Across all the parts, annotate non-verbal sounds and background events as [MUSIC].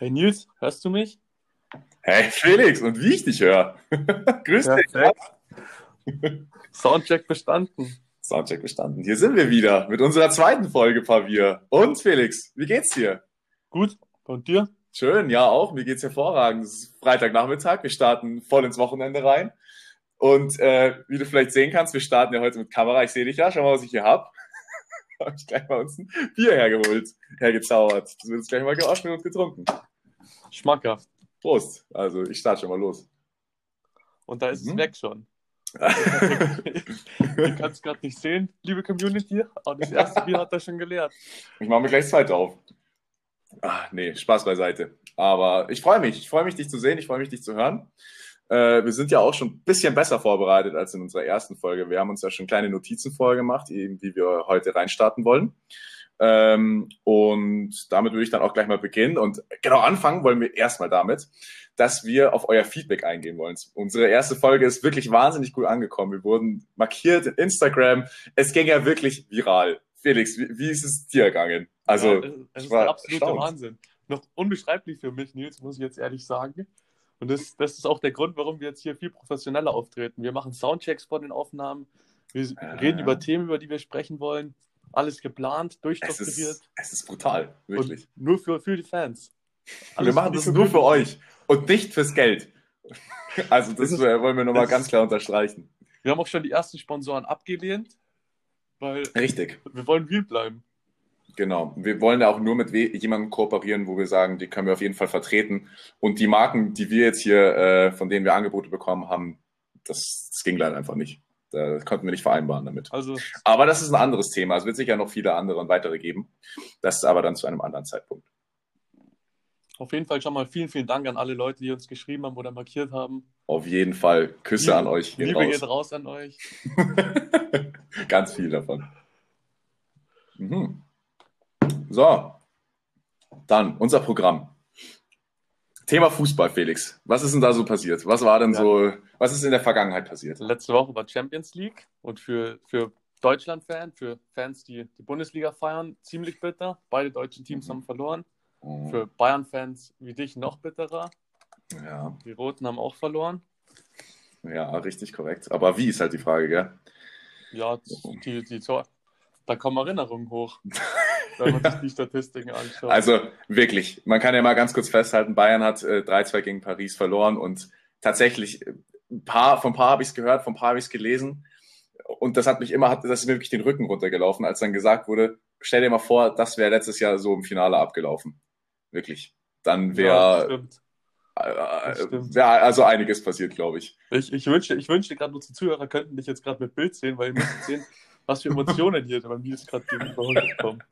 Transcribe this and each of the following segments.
Hey Nils, hörst du mich? Hey Felix, und wie ich dich höre. [LAUGHS] Grüß dich. Soundcheck bestanden. Soundcheck bestanden. Hier sind wir wieder mit unserer zweiten Folge Pavier. Und Felix, wie geht's dir? Gut. Und dir? Schön, ja auch. Mir geht's hervorragend. Es ist Freitagnachmittag. Wir starten voll ins Wochenende rein. Und äh, wie du vielleicht sehen kannst, wir starten ja heute mit Kamera. Ich sehe dich ja. Schau mal, was ich hier hab. [LAUGHS] habe ich gleich mal uns ein Bier hergeholt, hergezaubert. Das wird jetzt gleich mal geöffnet und getrunken. Schmackhaft. Prost. Also ich starte schon mal los. Und da ist mhm. es weg schon. [LAUGHS] Ihr könnt es gerade nicht sehen, liebe Community, aber das erste Bier hat er schon geleert. Ich mache mir gleich das zweite auf. Ach, nee, Spaß beiseite. Aber ich freue mich. Ich freue mich, dich zu sehen. Ich freue mich, dich zu hören. Äh, wir sind ja auch schon ein bisschen besser vorbereitet als in unserer ersten Folge. Wir haben uns ja schon kleine Notizen vorher gemacht, eben, wie wir heute reinstarten wollen. Ähm, und damit würde ich dann auch gleich mal beginnen. Und genau anfangen wollen wir erstmal damit, dass wir auf euer Feedback eingehen wollen. Unsere erste Folge ist wirklich wahnsinnig gut angekommen. Wir wurden markiert in Instagram. Es ging ja wirklich viral. Felix, wie, wie ist es dir gegangen? Also, ja, es ist der absolute. Wahnsinn. Noch unbeschreiblich für mich, Nils, muss ich jetzt ehrlich sagen. Und das, das ist auch der Grund, warum wir jetzt hier viel professioneller auftreten. Wir machen Soundchecks vor den Aufnahmen. Wir äh, reden über Themen, über die wir sprechen wollen. Alles geplant, durchstrukturiert. Es ist, es ist brutal, wirklich. Und nur für, für die Fans. Alles wir machen das nur für euch und nicht fürs Geld. [LAUGHS] Also das, das wollen wir nochmal ganz klar unterstreichen. Wir haben auch schon die ersten Sponsoren abgelehnt, weil Richtig. wir wollen real bleiben. Genau. Wir wollen ja auch nur mit jemandem kooperieren, wo wir sagen, die können wir auf jeden Fall vertreten. Und die Marken, die wir jetzt hier, äh, von denen wir Angebote bekommen haben, das, das ging leider einfach nicht. Da konnten wir nicht vereinbaren damit. Also, aber das ist ein anderes Thema. Es wird sicher noch viele andere und weitere geben. Das ist aber dann zu einem anderen Zeitpunkt. Auf jeden Fall schon mal vielen, vielen Dank an alle Leute, die uns geschrieben haben oder markiert haben. Auf jeden Fall. Küsse Liebe, an euch. Gehen Liebe raus. geht raus an euch. [LAUGHS] Ganz viel davon. Mhm. So, dann unser Programm. Thema Fußball, Felix. Was ist denn da so passiert? Was war denn ja. so, was ist in der Vergangenheit passiert? Letzte Woche war Champions League und für, für Deutschland-Fans, für Fans, die die Bundesliga feiern, ziemlich bitter. Beide deutschen Teams mhm. haben verloren. Mhm. Für Bayern-Fans wie dich noch bitterer. Ja. Die Roten haben auch verloren. Ja, richtig korrekt. Aber wie ist halt die Frage, gell? Ja, die, die, die, da kommen Erinnerungen hoch. [LAUGHS] wenn man sich die Statistiken anschaut. Also wirklich, man kann ja mal ganz kurz festhalten, Bayern hat äh, 3-2 gegen Paris verloren und tatsächlich, äh, ein paar, von ein paar habe ich es gehört, von ein paar habe ich es gelesen und das hat mich immer, hat, das ist mir wirklich den Rücken runtergelaufen, als dann gesagt wurde, stell dir mal vor, das wäre letztes Jahr so im Finale abgelaufen. Wirklich. Dann wäre... Ja, äh, äh also einiges passiert, glaube ich. Ich, ich wünschte, ich wünschte gerade, unsere Zuhörer könnten dich jetzt gerade mit Bild sehen, weil ihr müsst sehen, was für Emotionen hier bei mir gerade gegenüber kommen.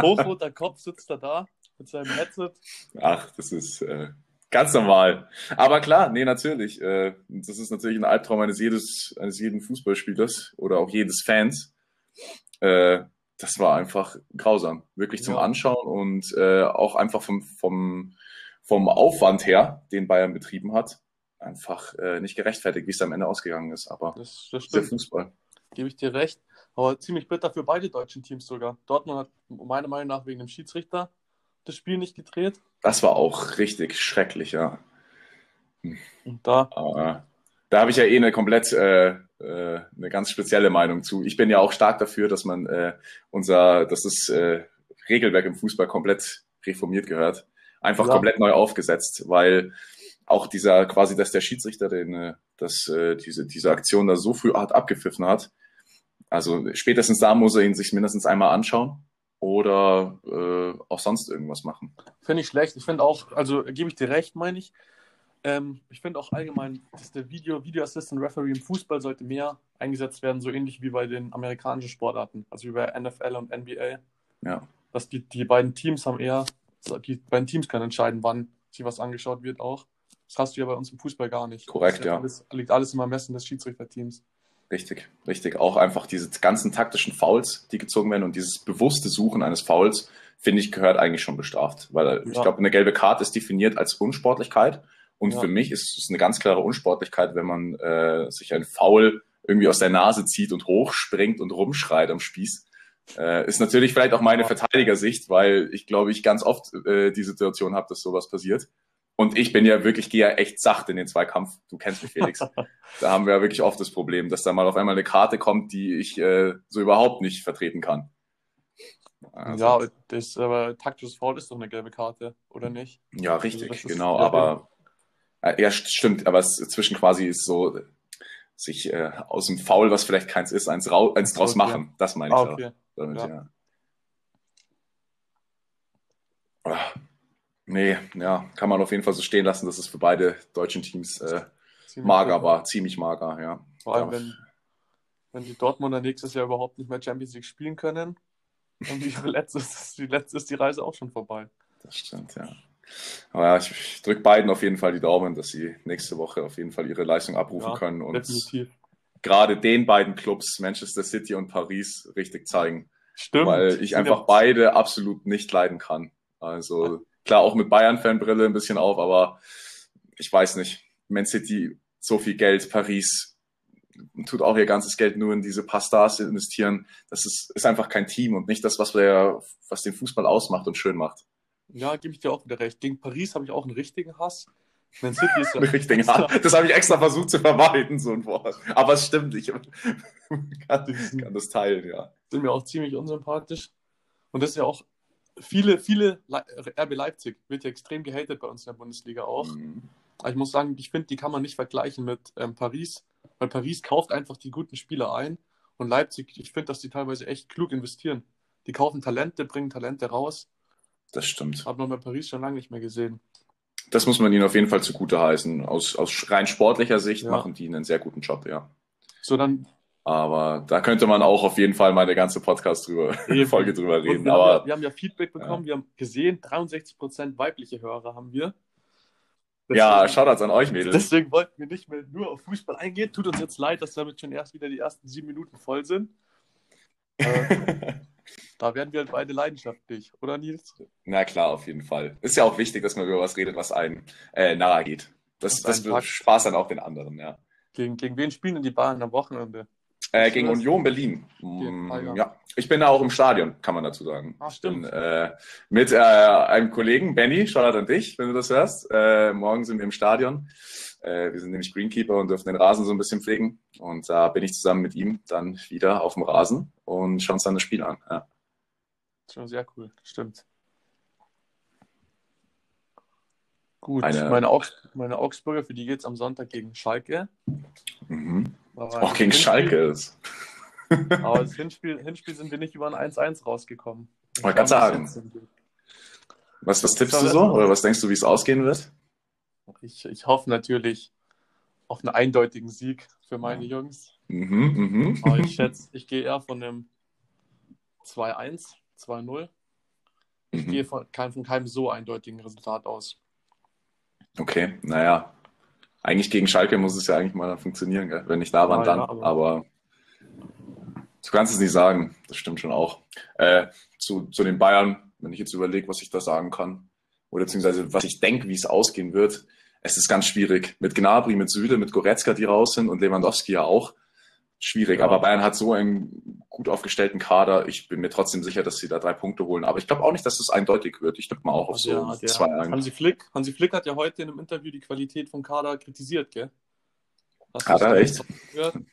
Hochroter Kopf sitzt er da mit seinem Headset. Ach, das ist äh, ganz normal. Aber klar, nee, natürlich. Äh, das ist natürlich ein Albtraum eines, jedes, eines jeden Fußballspielers oder auch jedes Fans. Äh, das war einfach grausam. Wirklich zum ja. Anschauen und äh, auch einfach vom, vom, vom Aufwand her, den Bayern betrieben hat, einfach äh, nicht gerechtfertigt, wie es am Ende ausgegangen ist. Aber das, das der Fußball. Gebe ich dir recht. Aber ziemlich bitter für beide deutschen Teams sogar. Dortmund hat meiner Meinung nach wegen dem Schiedsrichter das Spiel nicht gedreht. Das war auch richtig schrecklich, ja. Und da. Aber da habe ich ja eh eine komplett äh, äh, eine ganz spezielle Meinung zu. Ich bin ja auch stark dafür, dass man äh, unser, dass das äh, Regelwerk im Fußball komplett reformiert gehört. Einfach ja. komplett neu aufgesetzt, weil auch dieser quasi, dass der Schiedsrichter den, äh, dass äh, diese, diese Aktion da so früh hart abgepfiffen hat, also spätestens da muss er ihn sich mindestens einmal anschauen oder äh, auch sonst irgendwas machen. Finde ich schlecht. Ich finde auch, also gebe ich dir recht, meine ich. Ähm, ich finde auch allgemein, dass der Video, Video Assistant Referee im Fußball sollte mehr eingesetzt werden, so ähnlich wie bei den amerikanischen Sportarten, also wie bei NFL und NBA. Ja. Dass die, die beiden Teams haben eher, die beiden Teams können entscheiden, wann sich was angeschaut wird auch. Das hast du ja bei uns im Fußball gar nicht. Korrekt, ja. Alles, liegt alles im Ermessen des Schiedsrichterteams. Richtig, richtig. Auch einfach diese ganzen taktischen Fouls, die gezogen werden und dieses bewusste Suchen eines Fouls, finde ich, gehört eigentlich schon bestraft. Weil ja. ich glaube, eine gelbe Karte ist definiert als Unsportlichkeit. Und ja. für mich ist es eine ganz klare Unsportlichkeit, wenn man äh, sich ein Foul irgendwie aus der Nase zieht und hochspringt und rumschreit am Spieß. Äh, ist natürlich vielleicht auch meine Verteidigersicht, weil ich glaube, ich ganz oft äh, die Situation habe, dass sowas passiert. Und ich bin ja wirklich, gehe ja echt sacht in den Zweikampf. Du kennst mich, Felix. [LAUGHS] da haben wir ja wirklich oft das Problem, dass da mal auf einmal eine Karte kommt, die ich äh, so überhaupt nicht vertreten kann. Also, ja, das aber taktisches Foul ist doch eine gelbe Karte, oder nicht? Ja, richtig, also genau. Aber äh, ja, stimmt, aber es zwischen quasi ist so sich äh, aus dem Foul, was vielleicht keins ist, eins, rau eins draus machen. Das meine ich ah, okay. auch. Damit, ja. ja. Nee, ja, kann man auf jeden Fall so stehen lassen, dass es für beide deutschen Teams äh, mager war, ziemlich mager, ja. Vor allem, ja. wenn, wenn die Dortmunder nächstes Jahr überhaupt nicht mehr Champions League spielen können, und wie [LAUGHS] letzte ist, die letzte ist die Reise auch schon vorbei. Das stimmt, ja. Aber ja, ich, ich drücke beiden auf jeden Fall die Daumen, dass sie nächste Woche auf jeden Fall ihre Leistung abrufen ja, können und definitiv. gerade den beiden Clubs, Manchester City und Paris, richtig zeigen. Stimmt. Weil ich einfach beide absolut nicht leiden kann. Also klar, auch mit Bayern-Fanbrille ein bisschen auf, aber ich weiß nicht. Man City, so viel Geld, Paris tut auch ihr ganzes Geld nur in diese paar Stars investieren. Das ist, ist einfach kein Team und nicht das, was, der, was den Fußball ausmacht und schön macht. Ja, gebe ich dir auch wieder recht. Gegen Paris habe ich auch einen richtigen Hass. Man City ist [LAUGHS] ja richtigen Hass. Das habe ich extra versucht zu vermeiden, so ein Wort. Aber es stimmt, ich [LAUGHS] kann, kann das teilen, ja. Sind mir auch ziemlich unsympathisch. Und das ist ja auch viele, viele, RB Leipzig wird ja extrem gehatet bei uns in der Bundesliga auch. Mhm. Aber ich muss sagen, ich finde, die kann man nicht vergleichen mit ähm, Paris, weil Paris kauft einfach die guten Spieler ein und Leipzig, ich finde, dass die teilweise echt klug investieren. Die kaufen Talente, bringen Talente raus das stimmt. Habe noch bei Paris schon lange nicht mehr gesehen. Das muss man ihnen auf jeden Fall zugute heißen. Aus, aus rein sportlicher Sicht ja. machen die einen sehr guten Job, ja. So, dann. Aber da könnte man auch auf jeden Fall mal eine ganze Podcast drüber, [LAUGHS] Folge drüber reden. Wir, Aber, haben ja, wir haben ja Feedback bekommen, ja. wir haben gesehen, 63% weibliche Hörer haben wir. Deswegen, ja, Shoutouts an euch, Mädels. Deswegen wollten wir nicht mehr nur auf Fußball eingehen. Tut uns jetzt leid, dass damit schon erst wieder die ersten sieben Minuten voll sind. [LAUGHS] Äh, Da werden wir halt beide leidenschaftlich, oder Nils? Na klar, auf jeden Fall. Ist ja auch wichtig, dass man über was redet, was einem äh, nahe geht. Das, das, das Spaß dann auch den anderen, ja. Gegen, gegen wen spielen denn die Bayern am Wochenende? Äh, gegen Union Berlin. Mm, ja, ich bin da auch im Stadion, kann man dazu sagen. Ach, stimmt. Bin, äh, mit äh, einem Kollegen, Benny, Shoutout an dich, wenn du das hörst. Äh, morgen sind wir im Stadion. Äh, wir sind nämlich Greenkeeper und dürfen den Rasen so ein bisschen pflegen. Und da bin ich zusammen mit ihm dann wieder auf dem Rasen und schauen uns dann das Spiel an. Ja. Schon sehr cool, stimmt. Gut, Eine... meine, Augs meine Augsburger, für die geht es am Sonntag gegen Schalke. Mhm. Auch gegen Schalke ist. Aber [LAUGHS] das Hinspiel, Hinspiel sind wir nicht über ein 1-1 rausgekommen. Man kann sagen. Was, was tippst du so? Oder was denkst du, wie es ausgehen wird? Ich, ich hoffe natürlich auf einen eindeutigen Sieg für meine Jungs. Mhm, mh. Aber ich schätze, ich gehe eher von einem 2-1 2-0. Ich mhm. gehe von von keinem so eindeutigen Resultat aus. Okay, naja. Eigentlich gegen Schalke muss es ja eigentlich mal funktionieren, gell? wenn nicht da waren, ja, dann. Ja, aber... aber... du kannst es nicht sagen, das stimmt schon auch. Äh, zu, zu den Bayern, wenn ich jetzt überlege, was ich da sagen kann, oder beziehungsweise was ich denke, wie es ausgehen wird, es ist ganz schwierig. Mit Gnabry, mit Süle, mit Goretzka, die raus sind und Lewandowski ja auch schwierig. Ja. Aber Bayern hat so einen gut aufgestellten Kader. Ich bin mir trotzdem sicher, dass sie da drei Punkte holen. Aber ich glaube auch nicht, dass es das eindeutig wird. Ich tippe mal auch auf so ja, zwei ja. Hansi Flick, Hansi Flick hat ja heute in einem Interview die Qualität vom Kader kritisiert, gell? Hast hat er echt?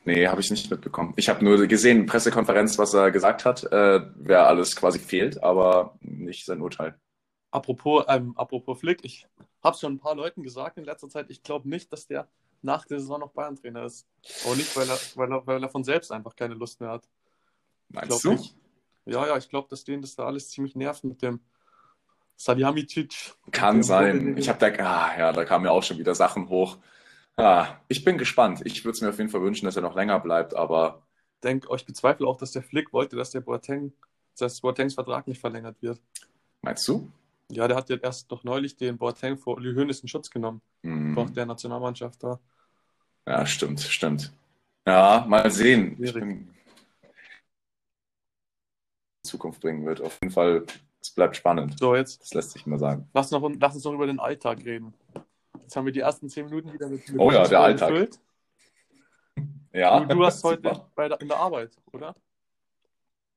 Nee, habe ich nicht mitbekommen. Ich habe nur gesehen, Pressekonferenz, was er gesagt hat, äh, wer alles quasi fehlt, aber nicht sein Urteil. Apropos, ähm, apropos Flick, ich habe schon ein paar Leuten gesagt in letzter Zeit, ich glaube nicht, dass der nach der Saison noch Bayern-Trainer ist. Aber nicht, weil er, weil, er, weil er von selbst einfach keine Lust mehr hat. Meinst du? Nicht. Ja, ja, ich glaube, dass denen das da alles ziemlich nervt mit dem Salihamidzic. Kann sein. Ich habe da, ah, ja, da kamen ja auch schon wieder Sachen hoch. Ah, ich bin gespannt. Ich würde es mir auf jeden Fall wünschen, dass er noch länger bleibt, aber. Ich denke, ich bezweifle auch, dass der Flick wollte, dass der Boateng, dass Boatengs Vertrag nicht verlängert wird. Meinst du? Ja, der hat ja erst noch neulich den Boateng vor Uli Hoeneß in Schutz genommen. Mhm. Vor der Nationalmannschaft da. Ja, stimmt, stimmt. Ja, mal sehen. Bin... Zukunft bringen wird. Auf jeden Fall, es bleibt spannend. So, jetzt. Das lässt sich mal sagen. Lass, noch, lass uns noch über den Alltag reden. Jetzt haben wir die ersten zehn Minuten wieder mit, mit Oh ja, der Alltag. Gefüllt. Ja. Du, du hast [LAUGHS] heute bei der, in der Arbeit, oder?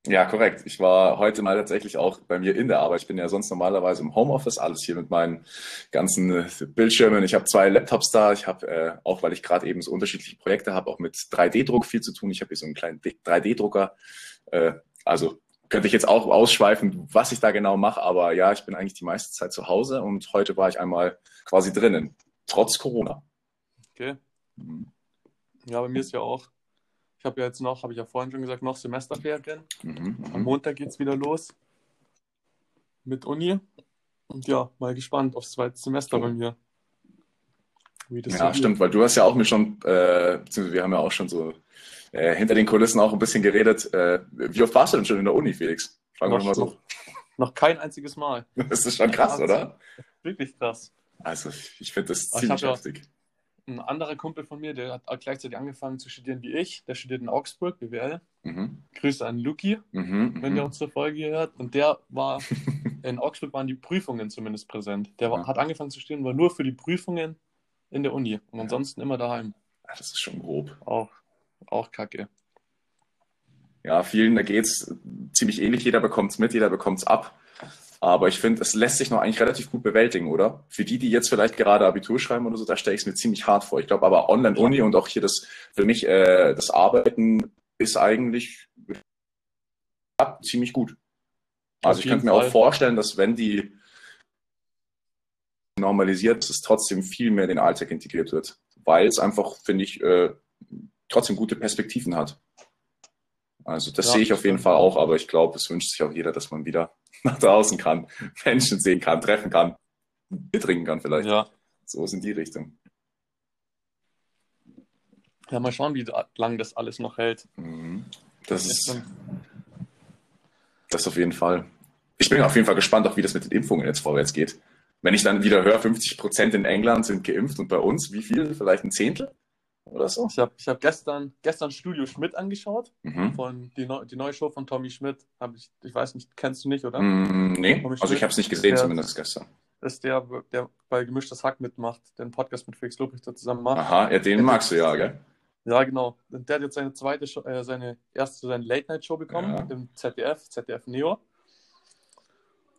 Ja, korrekt. Ich war heute mal tatsächlich auch bei mir in der Arbeit. Ich bin ja sonst normalerweise im Homeoffice, alles hier mit meinen ganzen äh, Bildschirmen. Ich habe zwei Laptops da. Ich habe, äh, auch weil ich gerade eben so unterschiedliche Projekte habe, auch mit 3D-Druck viel zu tun. Ich habe hier so einen kleinen 3D-Drucker. Äh, also könnte ich jetzt auch ausschweifen, was ich da genau mache. Aber ja, ich bin eigentlich die meiste Zeit zu Hause und heute war ich einmal quasi drinnen, trotz Corona. Okay. Mhm. Ja, bei mir ist ja auch ich habe ja jetzt noch, habe ich ja vorhin schon gesagt, noch Semesterferien. Mhm, Am mhm. Montag geht es wieder los mit Uni. Und ja, mal gespannt aufs zweite Semester bei mir. ja, so stimmt, weil du hast ja auch mir schon, äh, beziehungsweise wir haben ja auch schon so äh, hinter den Kulissen auch ein bisschen geredet. Äh, wie oft warst du denn schon in der Uni, Felix? Fragen wir mal so. Noch kein einziges Mal. [LAUGHS] Das ist schon krass, oder? Wirklich krass. Also, ich finde das ziemlich heftig ein anderer Kumpel von mir, der hat gleichzeitig angefangen zu studieren wie ich. Der studiert in Augsburg, BWL. Mhm. Grüße an Luki, mhm, wenn der mhm. unsere Folge hört. Und der war, [LAUGHS] in Augsburg waren die Prüfungen zumindest präsent. Der war, hat angefangen zu studieren, war nur für die Prüfungen in der Uni und ansonsten immer daheim. Das ist schon grob. Auch, auch kacke. Ja, vielen, da geht es ziemlich ähnlich. Jeder bekommt es mit, jeder bekommt es ab. Aber ich finde, es lässt sich noch eigentlich relativ gut bewältigen, oder? Für die, die jetzt vielleicht gerade Abitur schreiben oder so, da stelle ich es mir ziemlich hart vor. Ich glaube aber Online-Uni und auch hier das, für mich, äh, das Arbeiten ist eigentlich ja, ziemlich gut. Also ich könnte mir Fall. auch vorstellen, dass wenn die normalisiert, dass es trotzdem viel mehr in den Alltag integriert wird. Weil es einfach, finde ich, äh, trotzdem gute Perspektiven hat. Also das ja, sehe ich auf jeden Fall auch, aber ich glaube, es wünscht sich auch jeder, dass man wieder [LAUGHS] nach draußen kann, Menschen sehen kann, treffen kann, Bier trinken kann vielleicht. Ja. So ist in die Richtung. Ja, mal schauen, wie lange das alles noch hält. Mhm. Das, ist, das auf jeden Fall. Ich bin auf jeden Fall gespannt, auch wie das mit den Impfungen jetzt vorwärts geht. Wenn ich dann wieder höre, 50 Prozent in England sind geimpft und bei uns, wie viel? Vielleicht ein Zehntel? Oder so. Ich habe ich hab gestern, gestern Studio Schmidt angeschaut. Mhm. Von die, Neu die neue Show von Tommy Schmidt. Hab ich, ich weiß nicht, kennst du nicht, oder? Mm, nee, also ich habe es nicht gesehen, der, zumindest gestern. Ist der, der bei Gemischtes Hack mitmacht, den Podcast mit Felix Lobrecht zusammen macht. Aha, ja, den der magst du ja, gell? Ja, genau. Und der hat jetzt seine zweite, Show, äh, seine erste, seine Late-Night-Show bekommen ja. im ZDF, ZDF Neo.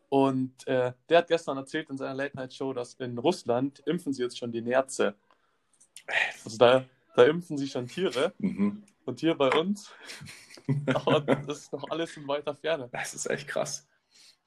Und äh, der hat gestern erzählt in seiner Late-Night-Show, dass in Russland impfen sie jetzt schon die Nerze. Also da, da impfen sie schon Tiere. Mhm. Und hier bei uns, [LAUGHS] das ist noch alles in weiter Ferne. Das ist echt krass.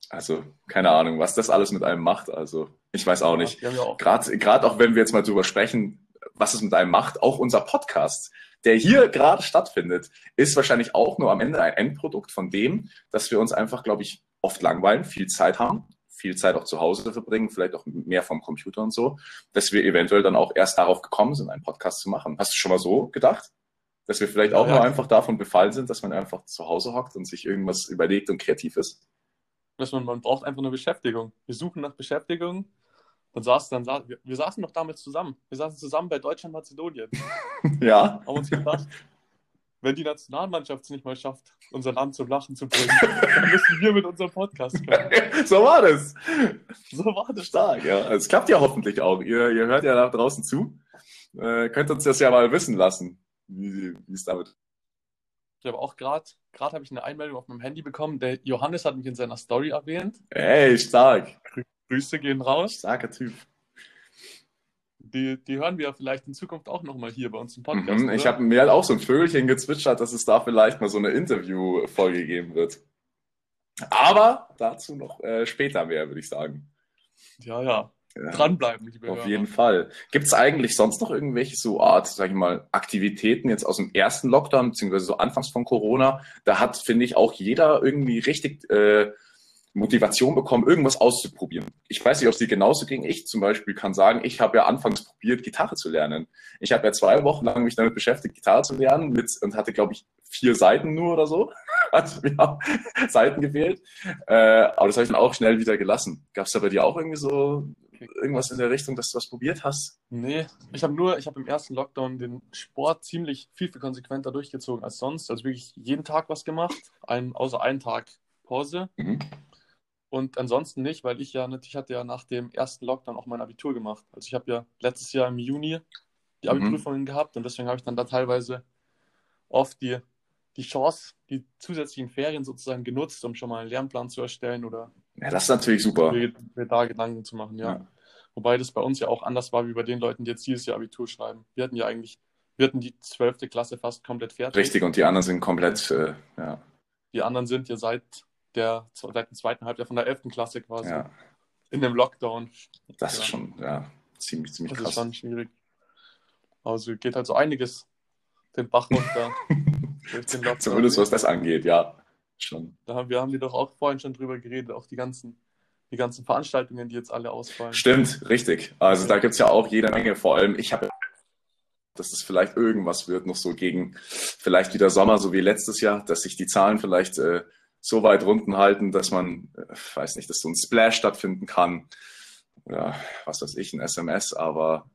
Also, keine Ahnung, was das alles mit einem macht. Also, ich weiß auch nicht. Ja, Gerade auch wenn wir jetzt mal drüber sprechen, was es mit einem macht, auch unser Podcast, der hier gerade stattfindet, ist wahrscheinlich auch nur am Ende ein Endprodukt von dem, dass wir uns einfach, glaube ich, oft langweilen, viel Zeit haben viel Zeit auch zu Hause verbringen, vielleicht auch mehr vom Computer und so, dass wir eventuell dann auch erst darauf gekommen sind, einen Podcast zu machen. Hast du schon mal so gedacht? Dass wir vielleicht auch ja, nur einfach davon befallen sind, dass man einfach zu Hause hockt und sich irgendwas überlegt und kreativ ist? Dass man, man braucht einfach eine Beschäftigung. Wir suchen nach Beschäftigung und saßen dann, wir, wir saßen noch damals zusammen. Wir saßen zusammen bei Deutschland-Mazedonien. [LAUGHS] ja. Haben uns gedacht, wenn die Nationalmannschaft es nicht mal schafft, unser Land zum Lachen zu bringen, [LAUGHS] dann müssen wir mit unserem Podcast kommen. [LAUGHS] so war das. So war das. Stark, ja. Es klappt ja hoffentlich auch. Ihr, ihr hört ja da draußen zu. Äh, könnt uns das ja mal wissen lassen, wie es damit ich habe auch gerade, gerade habe ich eine Einmeldung auf meinem Handy bekommen. Der Johannes hat mich in seiner Story erwähnt. Ey, stark. Grüße gehen raus. Starker Typ die, die hören wir vielleicht in Zukunft auch nochmal hier bei uns im Podcast. Mhm, ich habe mir halt auch so ein Vögelchen gezwitschert, dass es da vielleicht mal so eine Interview-Folge geben wird. Aber dazu noch äh, später mehr, würde ich sagen. Ja, ja. Ja, Dranbleiben, liebe Auf Hörer. jeden Fall. Gibt es eigentlich sonst noch irgendwelche so Art, sag ich mal, Aktivitäten jetzt aus dem ersten Lockdown, beziehungsweise so anfangs von Corona? Da hat, finde ich, auch jeder irgendwie richtig äh, Motivation bekommen, irgendwas auszuprobieren. Ich weiß nicht, ob es dir genauso ging. Ich zum Beispiel kann sagen, ich habe ja anfangs probiert, Gitarre zu lernen. Ich habe ja zwei Wochen lang mich damit beschäftigt, Gitarre zu lernen mit, und hatte, glaube ich, vier Seiten nur oder so. Also ja, Seiten gewählt. Äh, aber das habe ich dann auch schnell wieder gelassen. Gab es da bei dir auch irgendwie so irgendwas in der Richtung, dass du was probiert hast? Nee, ich habe nur, ich habe im ersten Lockdown den Sport ziemlich viel, viel konsequenter durchgezogen als sonst. Also wirklich jeden Tag was gemacht, ein, außer einen Tag Pause. Mhm. Und ansonsten nicht, weil ich ja ich hatte ja nach dem ersten Lockdown auch mein Abitur gemacht. Also ich habe ja letztes Jahr im Juni die Abiturprüfungen mhm. gehabt und deswegen habe ich dann da teilweise oft die die Chance, die zusätzlichen Ferien sozusagen genutzt, um schon mal einen Lernplan zu erstellen oder ja, das ist natürlich super. Mir, mir da Gedanken zu machen, ja. ja. Wobei das bei uns ja auch anders war wie bei den Leuten, die jetzt dieses Jahr Abitur schreiben. Wir hatten ja eigentlich, wir hatten die zwölfte Klasse fast komplett fertig. Richtig, und die anderen sind komplett, äh, ja. Die anderen sind ja seit der seit dem zweiten Halbjahr von der elften Klasse quasi ja. in dem Lockdown. Das ja. ist schon, ja, ziemlich, ziemlich das krass. Das ist schon schwierig. Also geht halt so einiges den Bach runter. [LAUGHS] Zumindest was das angeht, ja. Schon. Da haben, wir haben wir doch auch vorhin schon drüber geredet, auch die ganzen, die ganzen Veranstaltungen, die jetzt alle ausfallen. Stimmt, richtig. Also ja. da gibt es ja auch jede Menge. Vor allem, ich habe, dass es vielleicht irgendwas wird, noch so gegen vielleicht wieder Sommer, so wie letztes Jahr, dass sich die Zahlen vielleicht äh, so weit runden halten, dass man, äh, weiß nicht, dass so ein Splash stattfinden kann. Oder was weiß ich, ein SMS, aber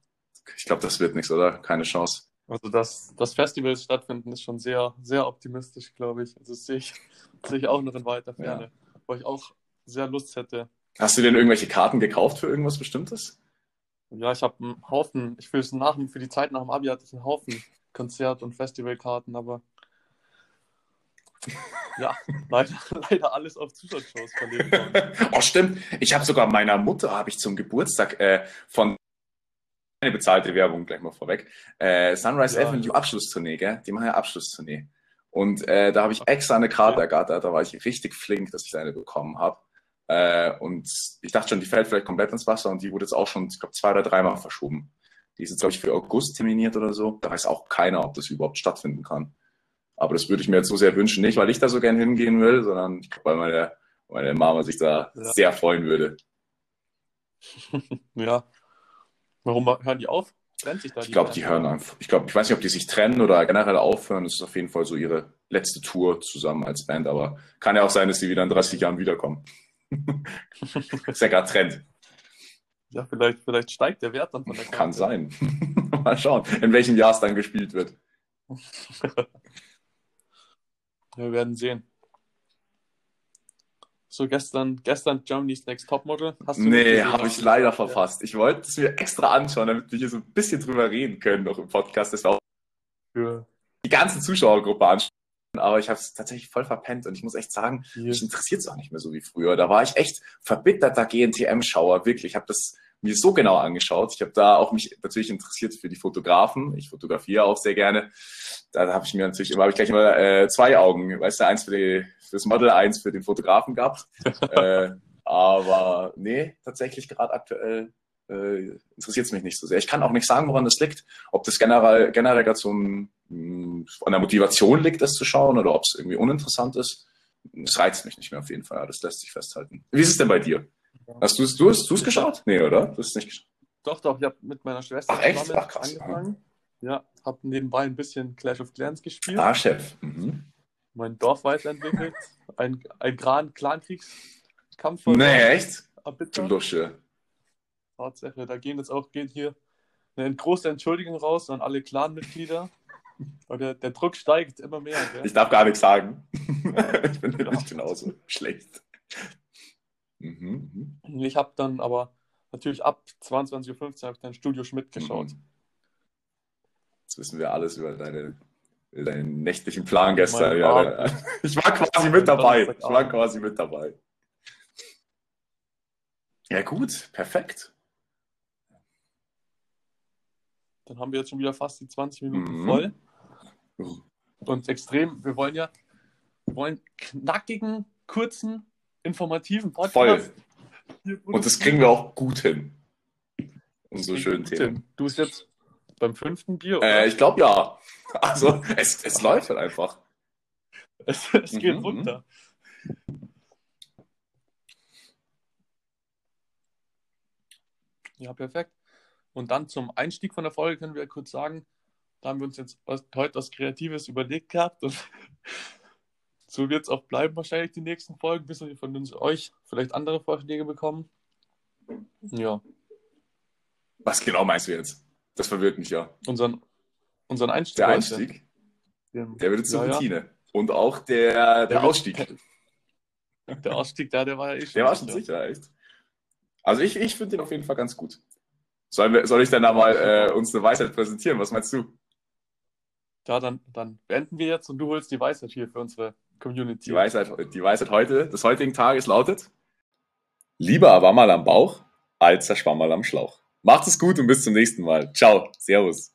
ich glaube, das wird nichts, oder? Keine Chance. Also, dass, dass Festivals stattfinden, ist schon sehr, sehr optimistisch, glaube ich. Also, das sehe ich, [LAUGHS] sehe ich auch noch in weiter Ferne, ja. wo ich auch sehr Lust hätte. Hast du denn irgendwelche Karten gekauft für irgendwas Bestimmtes? Ja, ich habe einen Haufen, ich will es nach, für die Zeit nach dem Abi hatte ich einen Haufen Konzert- und Festivalkarten, aber ja, leider, [LAUGHS] leider alles auf Zusatzshows verlegt worden. [LAUGHS] oh, stimmt. Ich habe sogar meiner Mutter, habe ich zum Geburtstag äh, von keine bezahlte Werbung, gleich mal vorweg. Äh, Sunrise ja, Avenue Abschlusstournee, gell? Die machen ja Abschlusstournee. Und äh, da habe ich extra eine Karte ja. ergattert, da war ich richtig flink, dass ich eine bekommen habe. Äh, und ich dachte schon, die fällt vielleicht komplett ins Wasser und die wurde jetzt auch schon, ich glaube, zwei oder dreimal verschoben. Die ist jetzt, glaube ich, für August terminiert oder so. Da weiß auch keiner, ob das überhaupt stattfinden kann. Aber das würde ich mir jetzt so sehr wünschen, nicht weil ich da so gern hingehen will, sondern weil meine, meine Mama sich da ja. sehr freuen würde. [LAUGHS] ja, Warum hören die auf? Trennt sich da Ich glaube, die hören einfach. Ich glaube, ich weiß nicht, ob die sich trennen oder generell aufhören. Das ist auf jeden Fall so ihre letzte Tour zusammen als Band, aber kann ja auch sein, dass sie wieder in 30 Jahren wiederkommen. [LAUGHS] ist ja gerade Trend. Ja, vielleicht, vielleicht steigt der Wert dann von der Karte. Kann sein. [LAUGHS] Mal schauen, in welchem Jahr es dann gespielt wird. Ja, wir werden sehen. So gestern, gestern Germany's Next Topmodel. Hast du nee, habe ich leider verfasst. Ich wollte es mir extra anschauen, damit wir hier so ein bisschen drüber reden können noch im Podcast. Das war auch für die ganze Zuschauergruppe anschauen. Aber ich habe es tatsächlich voll verpennt und ich muss echt sagen, yeah. mich interessiert es auch nicht mehr so wie früher. Da war ich echt verbitterter GNTM-Schauer, wirklich. Ich habe das mir so genau angeschaut. Ich habe da auch mich natürlich interessiert für die Fotografen. Ich fotografiere auch sehr gerne. Da habe ich mir natürlich immer, habe ich gleich immer äh, zwei Augen, weißt du, eins für die fürs Model, eins für den Fotografen gehabt. [LAUGHS] äh, aber nee, tatsächlich gerade aktuell äh, interessiert es mich nicht so sehr. Ich kann auch nicht sagen, woran das liegt. Ob das generell, generell gerade so ein, hm, an der Motivation liegt, das zu schauen, oder ob es irgendwie uninteressant ist. Das reizt mich nicht mehr auf jeden Fall. Das lässt sich festhalten. Wie ist es denn bei dir? Hast du es du hast, du's geschaut? Nee, oder? Du hast nicht geschaut. Doch, doch. Ich habe mit meiner Schwester Ach, echt? Ach, krass. angefangen. Ja, habe nebenbei ein bisschen Clash of Clans gespielt. Ah, Chef. Mhm mein Dorf weiterentwickelt. Ein, ein Clankriegskampf. Nee, echt? Du Lusche. Tatsache, da gehen jetzt auch geht hier eine große Entschuldigung raus an alle Clanmitglieder. Der, der Druck steigt immer mehr. Gell? Ich darf gar nichts sagen. [LAUGHS] ich bin nicht genauso schlecht. Mhm, mhm. Ich habe dann aber natürlich ab 22.15 Uhr habe ich dann Studio Schmidt geschaut. Mhm. Jetzt wissen wir alles über deine deinen nächtlichen Plan gestern. Ja, [LAUGHS] ich war quasi mit dabei. Ich war quasi mit dabei. Ja, gut, perfekt. Dann haben wir jetzt schon wieder fast die 20 Minuten mhm. voll. Und extrem, wir wollen ja wir wollen knackigen, kurzen, informativen Podcast. Voll. Und das kriegen wir auch gut hin. Und so schön Themen. Du bist jetzt beim fünften Bier? Äh, ich glaube ja. [LAUGHS] Also, es, es läuft halt einfach. Es, es geht mhm, runter. Ja, perfekt. Und dann zum Einstieg von der Folge können wir kurz sagen, da haben wir uns jetzt heute was Kreatives überlegt gehabt und so wird es auch bleiben wahrscheinlich die nächsten Folgen, bis wir von uns, euch vielleicht andere Vorschläge bekommen. Ja. Was genau meinst du jetzt? Das verwirrt mich ja. Unseren, unseren Einstieg. Der Einstieg? Der wird jetzt zur ja, Routine. Ja. Und auch der, der, der Ausstieg. Wird, [LAUGHS] der Ausstieg, da, der war ja eh schon. Der war schon sicher, echt. Also ich, ich finde den auf jeden Fall ganz gut. Soll, wir, soll ich dann da mal äh, uns eine Weisheit präsentieren? Was meinst du? Ja, dann, dann beenden wir jetzt und du holst die Weisheit hier für unsere Community. Die Weisheit, die Weisheit heute, des heutigen Tages lautet: Lieber war mal am Bauch als der Schwammerl am Schlauch. Macht es gut und bis zum nächsten Mal. Ciao. Servus.